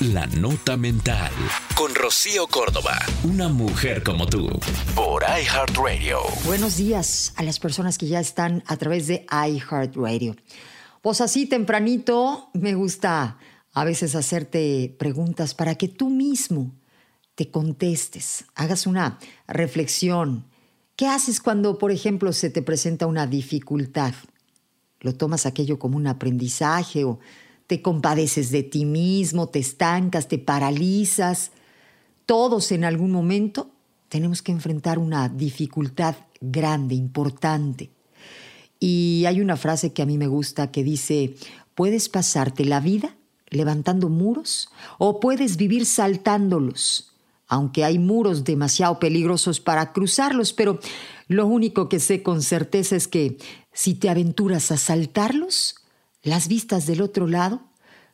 La Nota Mental. Con Rocío Córdoba. Una mujer como tú. Por iHeartRadio. Buenos días a las personas que ya están a través de iHeartRadio. Pues así tempranito me gusta a veces hacerte preguntas para que tú mismo te contestes, hagas una reflexión. ¿Qué haces cuando, por ejemplo, se te presenta una dificultad? ¿Lo tomas aquello como un aprendizaje o te compadeces de ti mismo, te estancas, te paralizas? Todos en algún momento tenemos que enfrentar una dificultad grande, importante. Y hay una frase que a mí me gusta que dice, puedes pasarte la vida levantando muros o puedes vivir saltándolos aunque hay muros demasiado peligrosos para cruzarlos, pero lo único que sé con certeza es que si te aventuras a saltarlos, las vistas del otro lado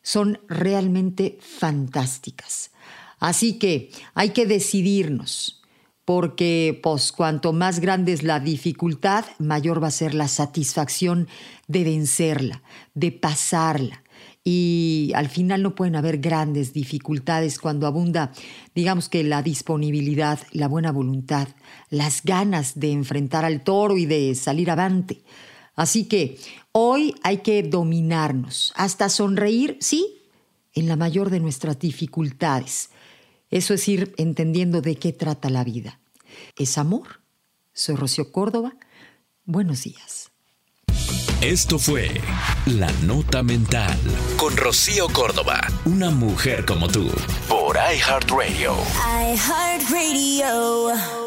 son realmente fantásticas. Así que hay que decidirnos, porque pues cuanto más grande es la dificultad, mayor va a ser la satisfacción de vencerla, de pasarla, y al final no pueden haber grandes dificultades cuando abunda, digamos que la disponibilidad, la buena voluntad, las ganas de enfrentar al toro y de salir avante. Así que hoy hay que dominarnos, hasta sonreír, sí, en la mayor de nuestras dificultades. Eso es ir entendiendo de qué trata la vida. Es amor. Soy Rocío Córdoba. Buenos días. Esto fue La Nota Mental con Rocío Córdoba, una mujer como tú, por iHeartRadio. iHeartRadio.